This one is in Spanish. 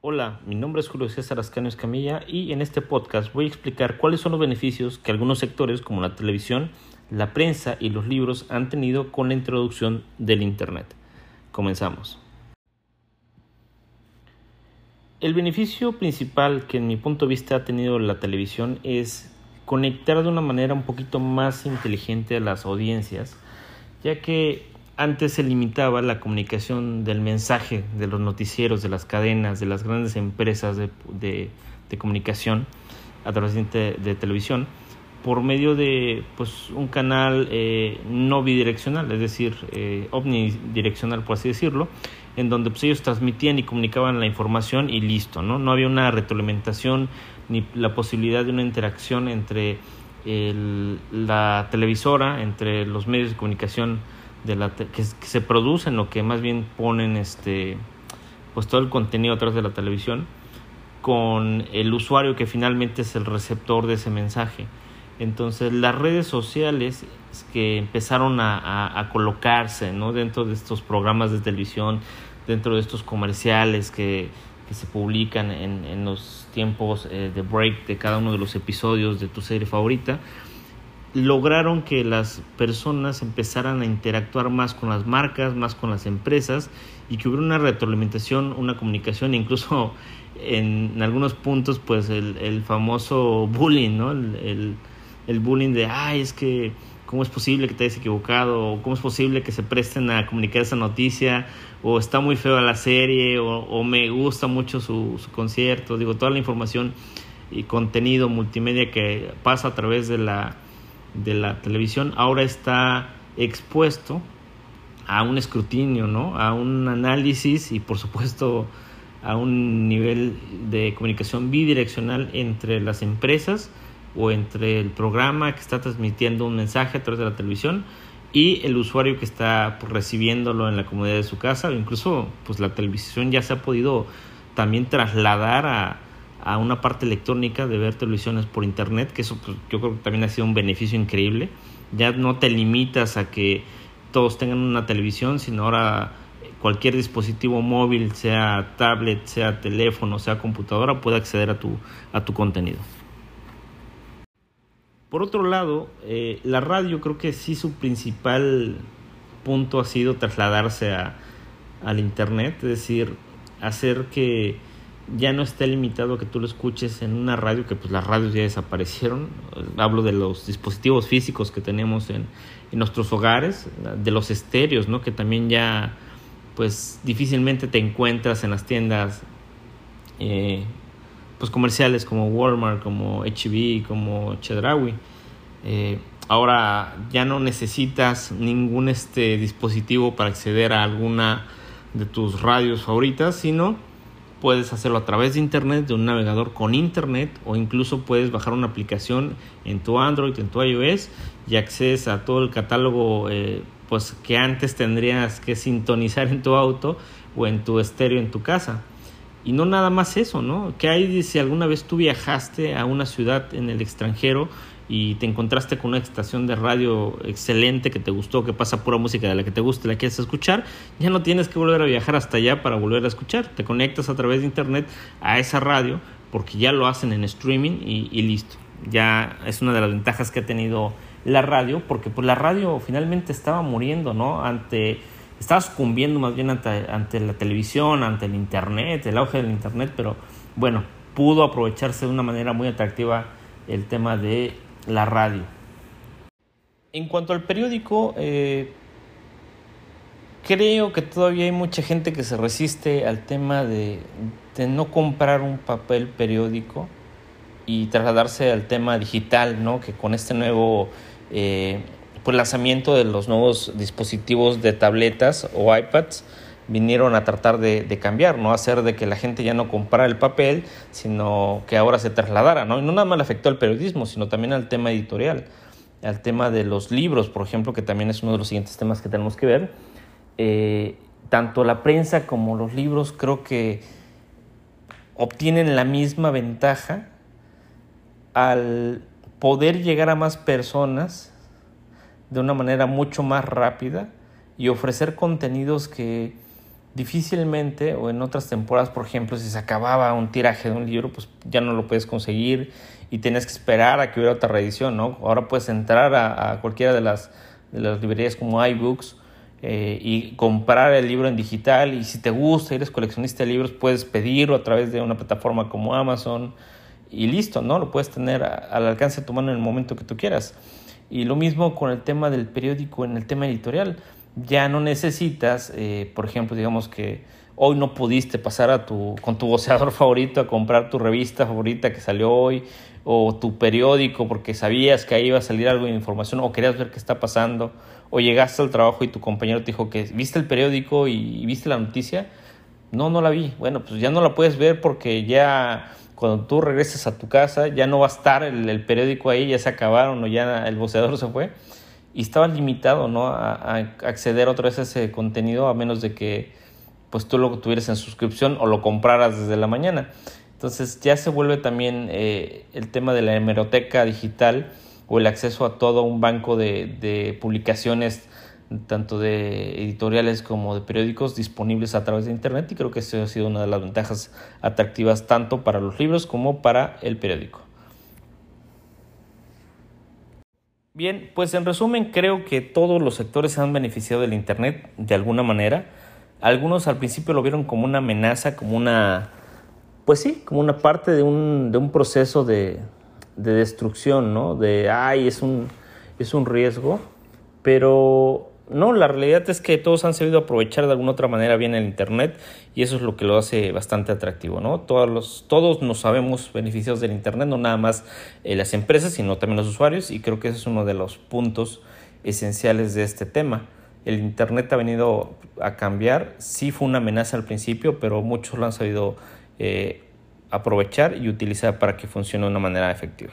Hola, mi nombre es Julio César Ascanio Escamilla y en este podcast voy a explicar cuáles son los beneficios que algunos sectores como la televisión, la prensa y los libros han tenido con la introducción del Internet. Comenzamos. El beneficio principal que en mi punto de vista ha tenido la televisión es conectar de una manera un poquito más inteligente a las audiencias, ya que antes se limitaba la comunicación del mensaje de los noticieros, de las cadenas, de las grandes empresas de, de, comunicación a través de, de, televisión por medio de pues, un canal eh, no bidireccional, es decir, eh, omnidireccional, por así decirlo, en donde pues, ellos transmitían y comunicaban la información y listo, ¿no? No había una retroalimentación ni la posibilidad de una interacción entre la televisora, entre los medios de comunicación de la que, se producen, lo que más bien ponen este pues todo el contenido a través de la televisión con el usuario que finalmente es el receptor de ese mensaje. Entonces las redes sociales que empezaron a, colocarse ¿no? dentro de estos programas de televisión, dentro de estos comerciales que, se publican en, los tiempos eh, de break de cada uno de los episodios de tu serie favorita, lograron que las personas empezaran a interactuar más con las marcas, más con las empresas y que hubiera una retroalimentación, una comunicación, incluso en, algunos puntos, pues el, famoso bullying, ¿no? el bullying de, ay, es que, ¿cómo es posible que te hayas equivocado? O ¿Cómo es posible que se presten a comunicar esa noticia? O está muy feo la serie, o, me gusta mucho su, concierto. Digo, toda la información y contenido multimedia que pasa a través de la, de la televisión ahora está expuesto a un escrutinio, ¿no? A un análisis y por supuesto a un nivel de comunicación bidireccional entre las empresas o entre el programa que está transmitiendo un mensaje a través de la televisión y el usuario que está pues, recibiéndolo en la comodidad de su casa o incluso pues la televisión ya se ha podido también trasladar a, a una parte electrónica de ver televisiones por internet que eso pues, yo creo que también ha sido un beneficio increíble. Ya no te limitas a que todos tengan una televisión sino ahora cualquier dispositivo móvil sea tablet sea teléfono sea computadora puede acceder a tu a tu contenido. Por otro lado, eh, la radio creo que sí su principal punto ha sido trasladarse a, al Internet, es decir, hacer que ya no esté limitado a que tú lo escuches en una radio, que pues las radios ya desaparecieron. Hablo de los dispositivos físicos que tenemos en, en nuestros hogares, de los estéreos, ¿no? que también ya pues difícilmente te encuentras en las tiendas eh, pues comerciales como Walmart, como HB, como Chedraui. Eh, ahora ya no necesitas ningún este dispositivo para acceder a alguna de tus radios favoritas, sino puedes hacerlo a través de internet, de un navegador con internet o incluso puedes bajar una aplicación en tu Android, en tu iOS y accedes a todo el catálogo eh, pues que antes tendrías que sintonizar en tu auto o en tu estéreo en tu casa. Y no nada más eso, ¿no? ¿Qué hay si alguna vez tú viajaste a una ciudad en el extranjero y te encontraste con una estación de radio excelente que te gustó, que pasa pura música de la que te guste, la quieres escuchar, ya no tienes que volver a viajar hasta allá para volver a escuchar. Te conectas a través de internet a esa radio porque ya lo hacen en streaming y, y listo. Ya es una de las ventajas que ha tenido la radio porque pues la radio finalmente estaba muriendo, ¿no? Ante estaba sucumbiendo más bien ante, la televisión, ante el Internet, el auge del Internet, pero bueno, pudo aprovecharse de una manera muy atractiva el tema de la radio. En cuanto al periódico, eh, creo que todavía hay mucha gente que se resiste al tema de, no comprar un papel periódico y trasladarse al tema digital, ¿no? Que con este nuevo eh, pues, lanzamiento de los nuevos dispositivos de tabletas o iPads vinieron a tratar de, cambiar, no hacer de que la gente ya no comprara el papel, sino que ahora se trasladara, ¿no? Y no nada más le afectó al periodismo, sino también al tema editorial, al tema de los libros, por ejemplo, que también es uno de los siguientes temas que tenemos que ver. Eh, tanto la prensa como los libros creo que obtienen la misma ventaja al poder llegar a más personas de una manera mucho más rápida y ofrecer contenidos que difícilmente o en otras temporadas, por ejemplo, si se acababa un tiraje de un libro, pues ya no lo puedes conseguir y tienes que esperar a que hubiera otra reedición, ¿no? Ahora puedes entrar a, cualquiera de las, de las librerías como iBooks eh, y comprar el libro en digital y si te gusta, eres coleccionista de libros, puedes pedirlo a través de una plataforma como Amazon y listo, ¿no? Lo puedes tener al alcance de tu mano en el momento que tú quieras. Y lo mismo con el tema del periódico en el tema editorial ya no necesitas, eh, por ejemplo, digamos que hoy no pudiste pasar a tu, con tu voceador favorito a comprar tu revista favorita que salió hoy o tu periódico porque sabías que ahí iba a salir algo de información o querías ver qué está pasando o llegaste al trabajo y tu compañero te dijo que viste el periódico y, viste la noticia. No, no la vi. Bueno, pues ya no la puedes ver porque ya cuando tú regreses a tu casa ya no va a estar el, periódico ahí, ya se acabaron o ya el voceador se fue y estaba limitado ¿no? a, acceder otra vez a ese contenido a menos de que pues tú lo tuvieras en suscripción o lo compraras desde la mañana. Entonces ya se vuelve también eh, el tema de la hemeroteca digital o el acceso a todo un banco de, de, publicaciones tanto de editoriales como de periódicos disponibles a través de internet y creo que eso ha sido una de las ventajas atractivas tanto para los libros como para el periódico. Bien, pues en resumen creo que todos los sectores se han beneficiado del Internet de alguna manera. Algunos al principio lo vieron como una amenaza, como una, pues sí, como una parte de un, de un proceso de, de, destrucción, ¿no? De, ay, es un, es un riesgo. Pero no, la realidad es que todos han sabido aprovechar de alguna otra manera bien el Internet y eso es lo que lo hace bastante atractivo, ¿no? Todos, los, todos nos sabemos beneficios del Internet, no nada más eh, las empresas, sino también los usuarios y creo que ese es uno de los puntos esenciales de este tema. El Internet ha venido a cambiar, sí fue una amenaza al principio, pero muchos lo han sabido eh, aprovechar y utilizar para que funcione de una manera efectiva.